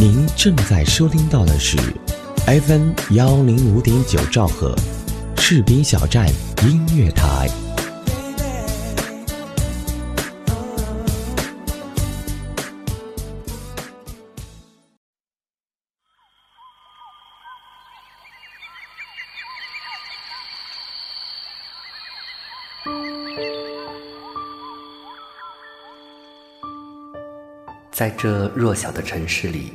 您正在收听到的是 FM 幺零五点九兆赫，士兵小站音乐台。在这弱小的城市里，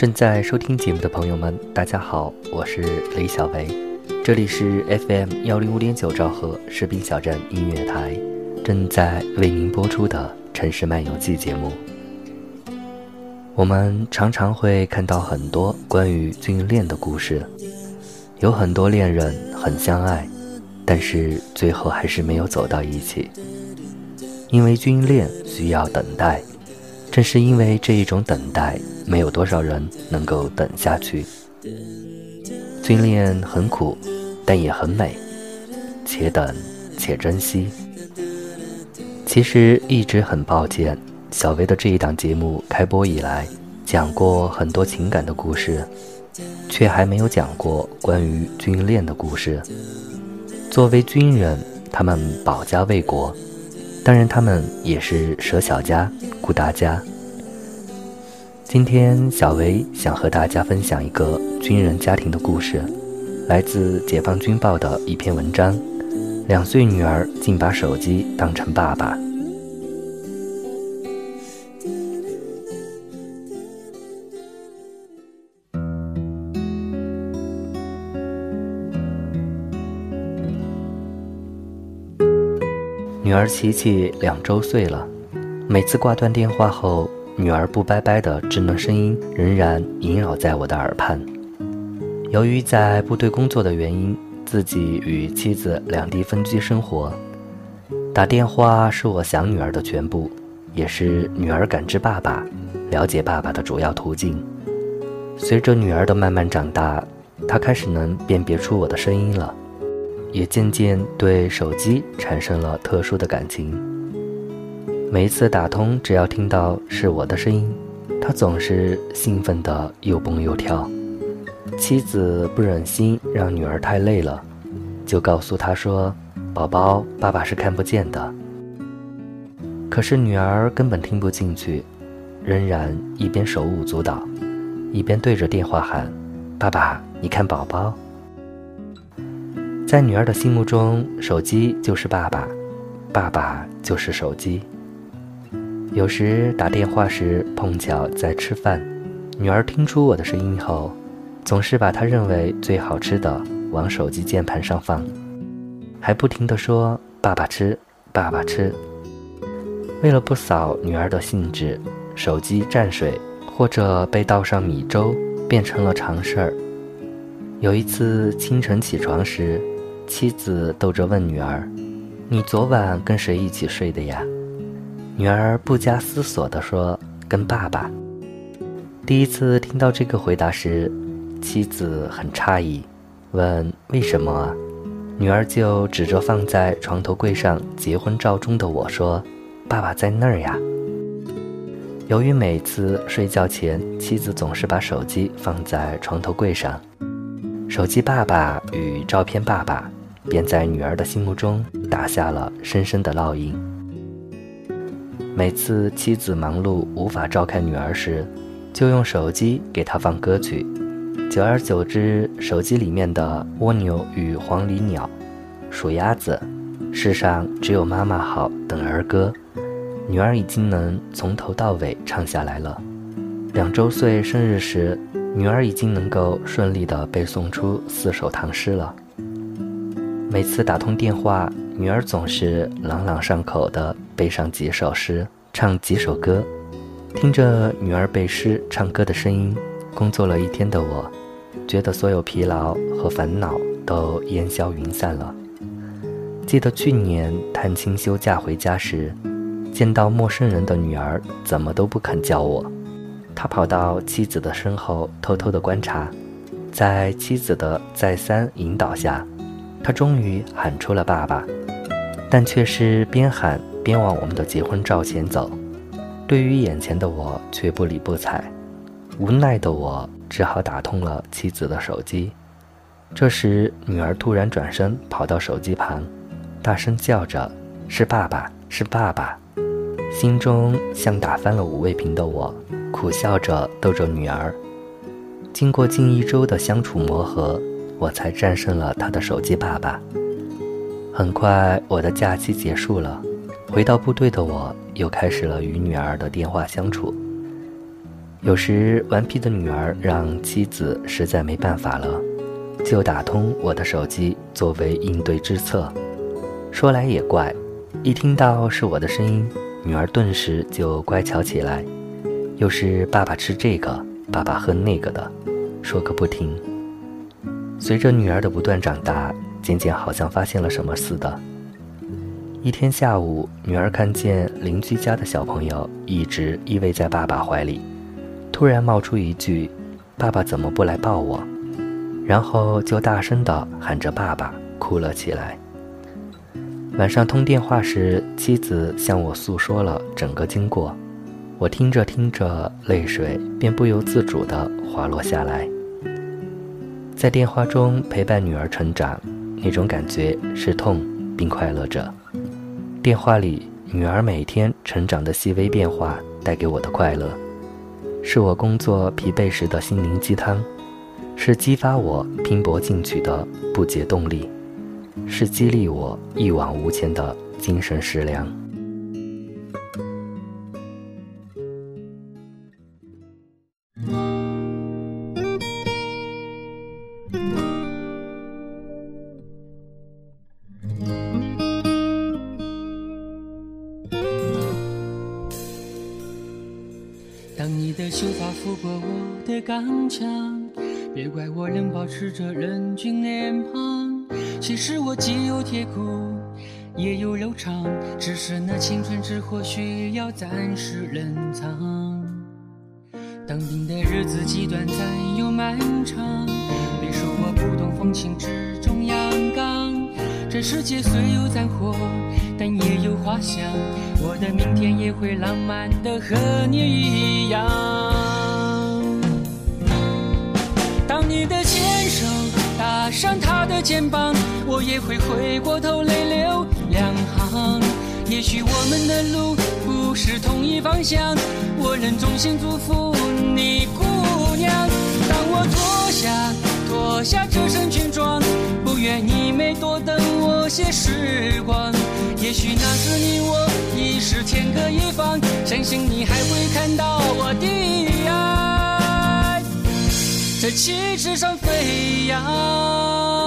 正在收听节目的朋友们，大家好，我是李小维，这里是 FM 幺零五点九兆赫士兵小站音乐台，正在为您播出的《城市漫游记》节目。我们常常会看到很多关于军恋的故事，有很多恋人很相爱，但是最后还是没有走到一起，因为军恋需要等待。正是因为这一种等待，没有多少人能够等下去。军恋很苦，但也很美，且等且珍惜。其实一直很抱歉，小薇的这一档节目开播以来，讲过很多情感的故事，却还没有讲过关于军恋的故事。作为军人，他们保家卫国。当然，他们也是舍小家顾大家。今天，小维想和大家分享一个军人家庭的故事，来自《解放军报》的一篇文章。两岁女儿竟把手机当成爸爸。女儿琪琪两周岁了，每次挂断电话后，女儿不拜拜的稚嫩声音仍然萦绕在我的耳畔。由于在部队工作的原因，自己与妻子两地分居生活，打电话是我想女儿的全部，也是女儿感知爸爸、了解爸爸的主要途径。随着女儿的慢慢长大，她开始能辨别出我的声音了。也渐渐对手机产生了特殊的感情。每一次打通，只要听到是我的声音，他总是兴奋的又蹦又跳。妻子不忍心让女儿太累了，就告诉她说：“宝宝，爸爸是看不见的。”可是女儿根本听不进去，仍然一边手舞足蹈，一边对着电话喊：“爸爸，你看宝宝。”在女儿的心目中，手机就是爸爸，爸爸就是手机。有时打电话时碰巧在吃饭，女儿听出我的声音后，总是把她认为最好吃的往手机键盘上放，还不停地说“爸爸吃，爸爸吃”。为了不扫女儿的兴致，手机沾水或者被倒上米粥变成了常事儿。有一次清晨起床时。妻子逗着问女儿：“你昨晚跟谁一起睡的呀？”女儿不加思索地说：“跟爸爸。”第一次听到这个回答时，妻子很诧异，问：“为什么？”女儿就指着放在床头柜上结婚照中的我说：“爸爸在那儿呀。”由于每次睡觉前，妻子总是把手机放在床头柜上，手机爸爸与照片爸爸。便在女儿的心目中打下了深深的烙印。每次妻子忙碌无法照看女儿时，就用手机给她放歌曲。久而久之，手机里面的蜗牛与黄鹂鸟、数鸭子、世上只有妈妈好等儿歌，女儿已经能从头到尾唱下来了。两周岁生日时，女儿已经能够顺利地背诵出四首唐诗了。每次打通电话，女儿总是朗朗上口地背上几首诗，唱几首歌。听着女儿背诗唱歌的声音，工作了一天的我，觉得所有疲劳和烦恼都烟消云散了。记得去年探亲休假回家时，见到陌生人的女儿，怎么都不肯叫我。他跑到妻子的身后，偷偷地观察，在妻子的再三引导下。他终于喊出了“爸爸”，但却是边喊边往我们的结婚照前走。对于眼前的我，却不理不睬。无奈的我只好打通了妻子的手机。这时，女儿突然转身跑到手机旁，大声叫着：“是爸爸，是爸爸！”心中像打翻了五味瓶的我，苦笑着逗着女儿。经过近一周的相处磨合。我才战胜了他的手机爸爸。很快，我的假期结束了，回到部队的我又开始了与女儿的电话相处。有时，顽皮的女儿让妻子实在没办法了，就打通我的手机作为应对之策。说来也怪，一听到是我的声音，女儿顿时就乖巧起来，又是爸爸吃这个，爸爸喝那个的，说个不停。随着女儿的不断长大，渐渐好像发现了什么似的。一天下午，女儿看见邻居家的小朋友一直依偎在爸爸怀里，突然冒出一句：“爸爸怎么不来抱我？”然后就大声地喊着“爸爸”，哭了起来。晚上通电话时，妻子向我诉说了整个经过，我听着听着，泪水便不由自主地滑落下来。在电话中陪伴女儿成长，那种感觉是痛并快乐着。电话里女儿每天成长的细微变化带给我的快乐，是我工作疲惫时的心灵鸡汤，是激发我拼搏进取的不竭动力，是激励我一往无前的精神食粮。的秀发拂过我的钢枪，别怪我仍保持着人君脸庞。其实我既有铁骨，也有柔肠，只是那青春之火需要暂时冷藏。当兵的日子既短暂又漫长，别说我不懂风情之中阳刚。这世界虽有战火，但也有花香，我的明天也会浪漫的和你一样。当你的牵手搭上他的肩膀，我也会回过头泪流两行。也许我们的路不是同一方向，我仍衷心祝福你，姑娘。当我脱下脱下这身军装，不愿你没多等我些时光。也许那时你我已是天各一方，相信你还会看到我的爱。在旗帜上飞扬。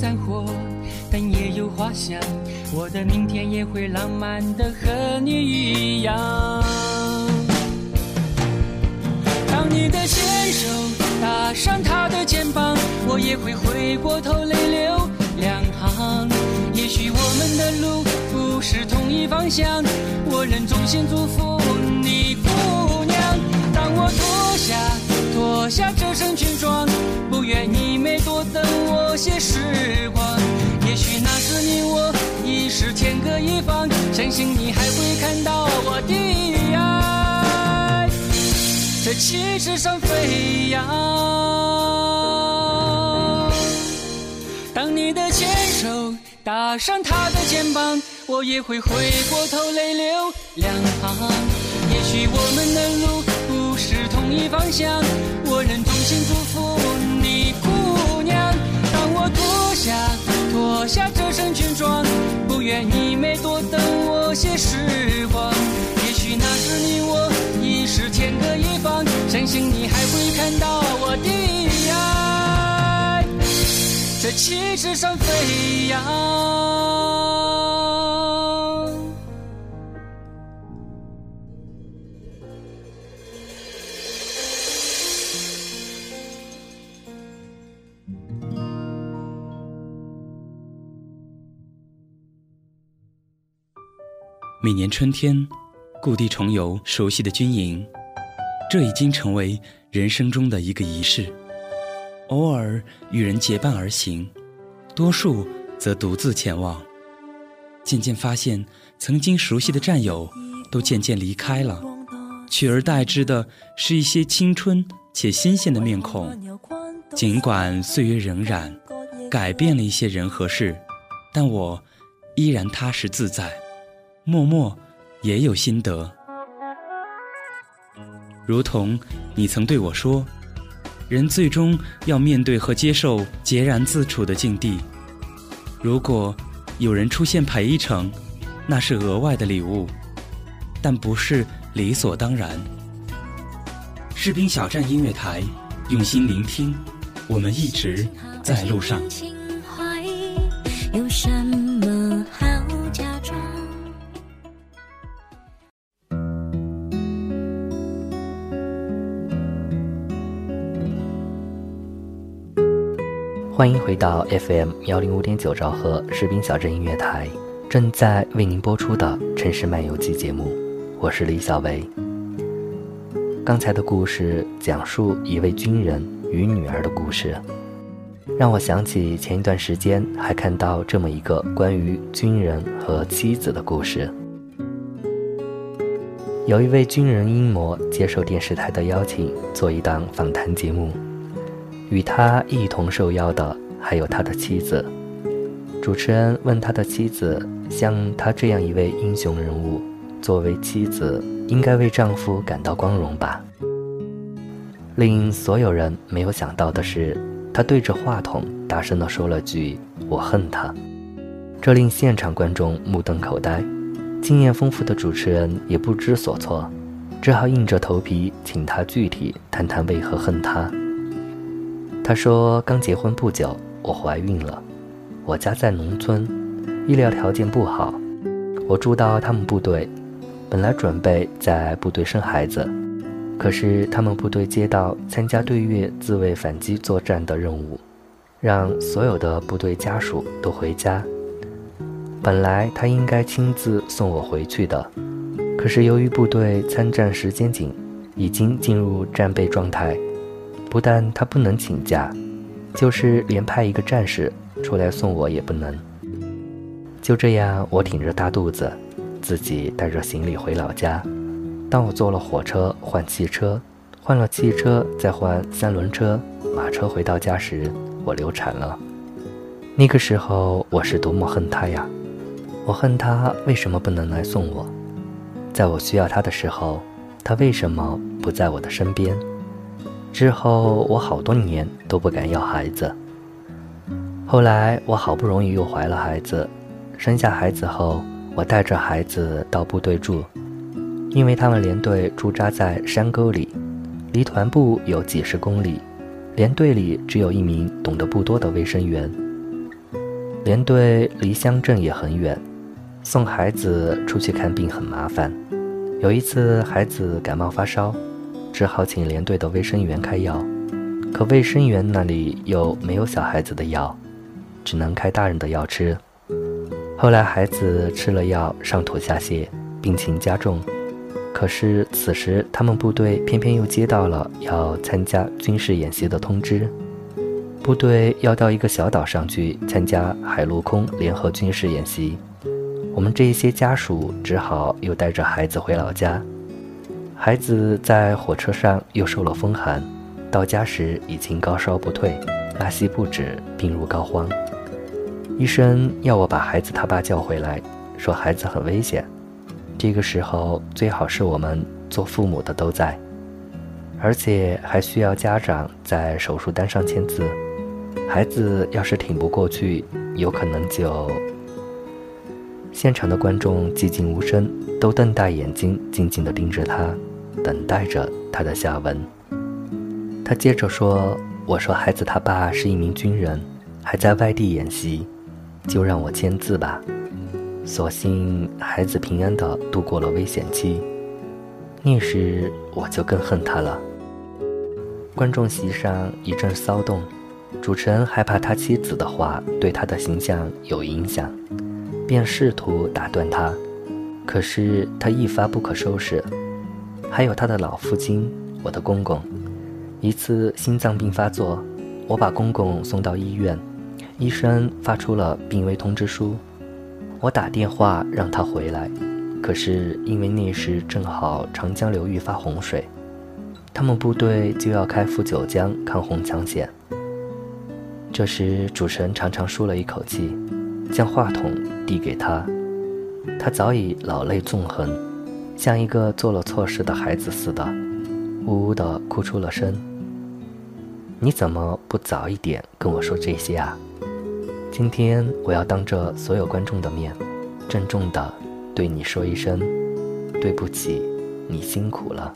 战火，但也有花香。我的明天也会浪漫的和你一样。当你的牵手搭上他的肩膀，我也会回过头泪流两行。也许我们的路不是同一方向，我仍衷心祝福你，姑娘。当我脱下下这身裙装，不愿你没多等我些时光。也许那时你我。已是天各一方，相信你还会看到我的爱，在旗帜上飞扬。当你的牵手搭上他的肩膀，我也会回过头泪流两行。也许我们的路不一方向，我仍衷心祝福你，姑娘。当我脱下脱下这身军装。不愿你没多等我些时光，也许那时你我已是天各一方，相信你还会看到我的爱，在旗帜上飞扬。每年春天，故地重游熟悉的军营，这已经成为人生中的一个仪式。偶尔与人结伴而行，多数则独自前往。渐渐发现，曾经熟悉的战友都渐渐离开了，取而代之的是一些青春且新鲜的面孔。尽管岁月荏苒，改变了一些人和事，但我依然踏实自在。默默也有心得，如同你曾对我说：“人最终要面对和接受孑然自处的境地。如果有人出现陪一程，那是额外的礼物，但不是理所当然。”士兵小站音乐台，用心聆听，我们一直在路上。有什么欢迎回到 FM 幺零五点九兆赫士兵小镇音乐台，正在为您播出的《城市漫游记》节目，我是李小维。刚才的故事讲述一位军人与女儿的故事，让我想起前一段时间还看到这么一个关于军人和妻子的故事。有一位军人英模接受电视台的邀请，做一档访谈节目。与他一同受邀的还有他的妻子。主持人问他的妻子：“像他这样一位英雄人物，作为妻子，应该为丈夫感到光荣吧？”令所有人没有想到的是，他对着话筒大声地说了句：“我恨他。”这令现场观众目瞪口呆，经验丰富的主持人也不知所措，只好硬着头皮请他具体谈谈为何恨他。他说：“刚结婚不久，我怀孕了。我家在农村，医疗条件不好。我住到他们部队，本来准备在部队生孩子，可是他们部队接到参加对越自卫反击作战的任务，让所有的部队家属都回家。本来他应该亲自送我回去的，可是由于部队参战时间紧，已经进入战备状态。”不但他不能请假，就是连派一个战士出来送我也不能。就这样，我挺着大肚子，自己带着行李回老家。当我坐了火车换汽车，换了汽车再换三轮车、马车回到家时，我流产了。那个时候，我是多么恨他呀！我恨他为什么不能来送我？在我需要他的时候，他为什么不在我的身边？之后，我好多年都不敢要孩子。后来，我好不容易又怀了孩子，生下孩子后，我带着孩子到部队住，因为他们连队驻扎在山沟里，离团部有几十公里，连队里只有一名懂得不多的卫生员。连队离乡镇也很远，送孩子出去看病很麻烦。有一次孩子感冒发烧，只好请连队的卫生员开药，可卫生员那里又没有小孩子的药，只能开大人的药吃。后来孩子吃了药，上吐下泻，病情加重。可是此时他们部队偏偏又接到了要参加军事演习的通知。部队要到一个小岛上去参加海陆空联合军事演习，我们这一些家属只好又带着孩子回老家。孩子在火车上又受了风寒，到家时已经高烧不退，拉稀不止，病入膏肓。医生要我把孩子他爸叫回来，说孩子很危险。这个时候最好是我们做父母的都在，而且还需要家长在手术单上签字。孩子要是挺不过去，有可能就……现场的观众寂静无声，都瞪大眼睛，静静地盯着他，等待着他的下文。他接着说：“我说孩子他爸是一名军人，还在外地演习，就让我签字吧。所幸孩子平安地度过了危险期。那时我就更恨他了。”观众席上一阵骚动。主持人害怕他妻子的话对他的形象有影响，便试图打断他，可是他一发不可收拾。还有他的老父亲，我的公公，一次心脏病发作，我把公公送到医院，医生发出了病危通知书，我打电话让他回来，可是因为那时正好长江流域发洪水，他们部队就要开赴九江抗洪抢险。这时，主持人长长舒了一口气，将话筒递给他。他早已老泪纵横，像一个做了错事的孩子似的，呜呜的哭出了声。你怎么不早一点跟我说这些啊？今天我要当着所有观众的面，郑重的对你说一声对不起，你辛苦了。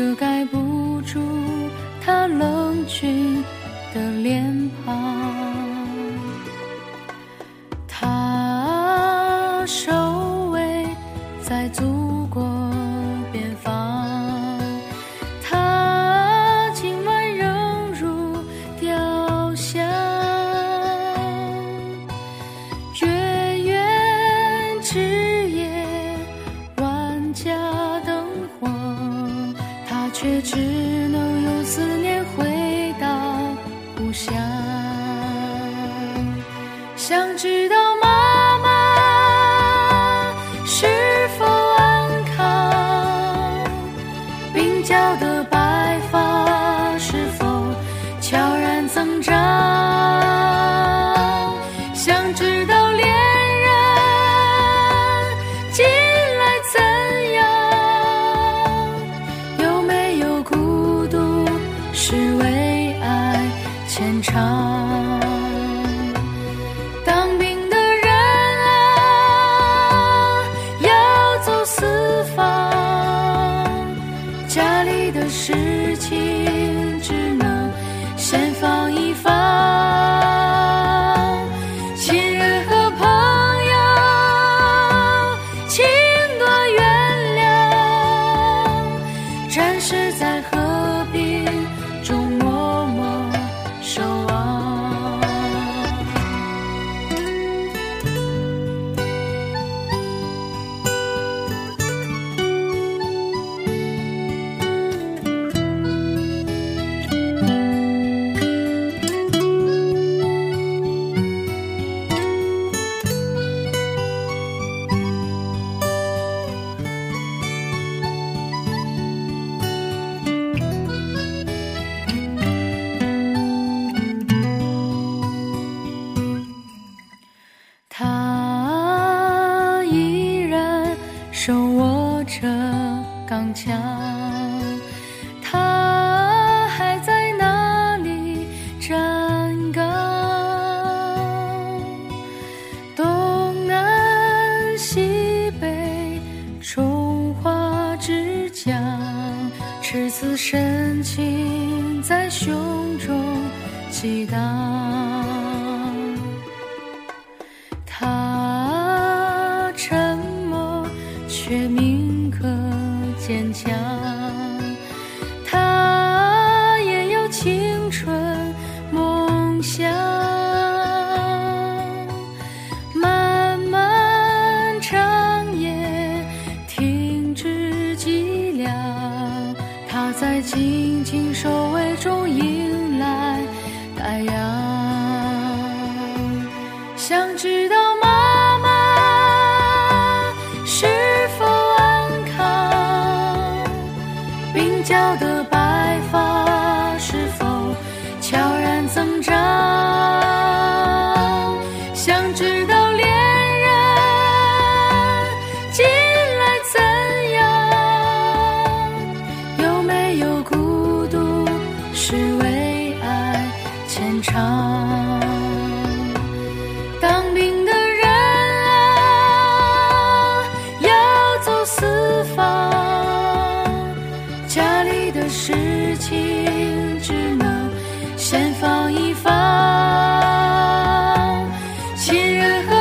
遮盖不住他冷峻的脸。是在何必想知道亲人。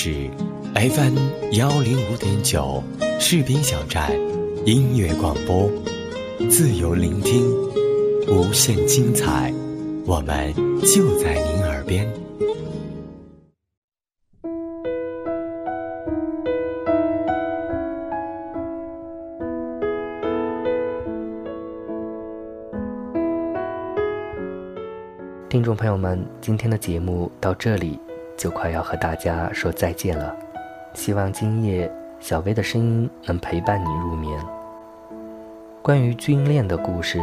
是 FM 幺零五点九士兵小站音乐广播，自由聆听，无限精彩，我们就在您耳边。听众朋友们，今天的节目到这里就快要和大家说再见了。希望今夜小薇的声音能陪伴你入眠。关于军恋的故事，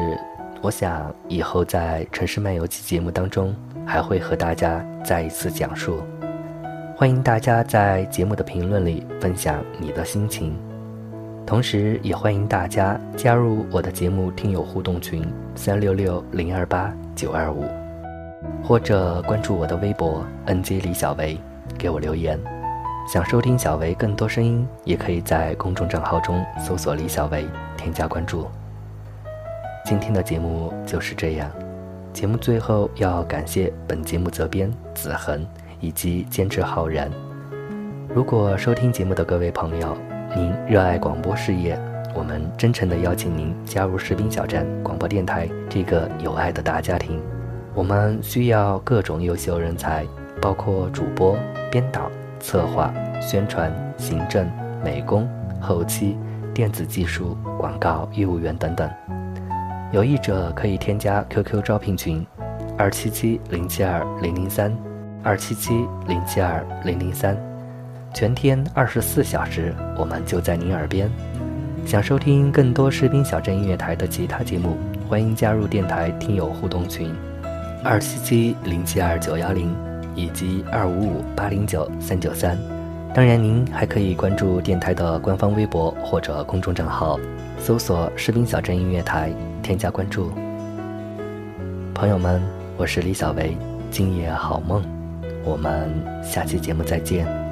我想以后在《城市漫游记》节目当中还会和大家再一次讲述。欢迎大家在节目的评论里分享你的心情，同时也欢迎大家加入我的节目听友互动群三六六零二八九二五。或者关注我的微博 “nj 李小维”，给我留言。想收听小维更多声音，也可以在公众账号中搜索“李小维”，添加关注。今天的节目就是这样。节目最后要感谢本节目责编子恒以及监制浩然。如果收听节目的各位朋友，您热爱广播事业，我们真诚的邀请您加入士兵小站广播电台这个有爱的大家庭。我们需要各种优秀人才，包括主播、编导、策划、宣传、行政、美工、后期、电子技术、广告业务员等等。有意者可以添加 QQ 招聘群：二七七零七二零零三，二七七零七二零零三，全天二十四小时，我们就在您耳边。想收听更多士兵小镇音乐台的其他节目，欢迎加入电台听友互动群。二七七零七二九幺零以及二五五八零九三九三，当然您还可以关注电台的官方微博或者公众账号，搜索“士兵小镇音乐台”，添加关注。朋友们，我是李小维，今夜好梦，我们下期节目再见。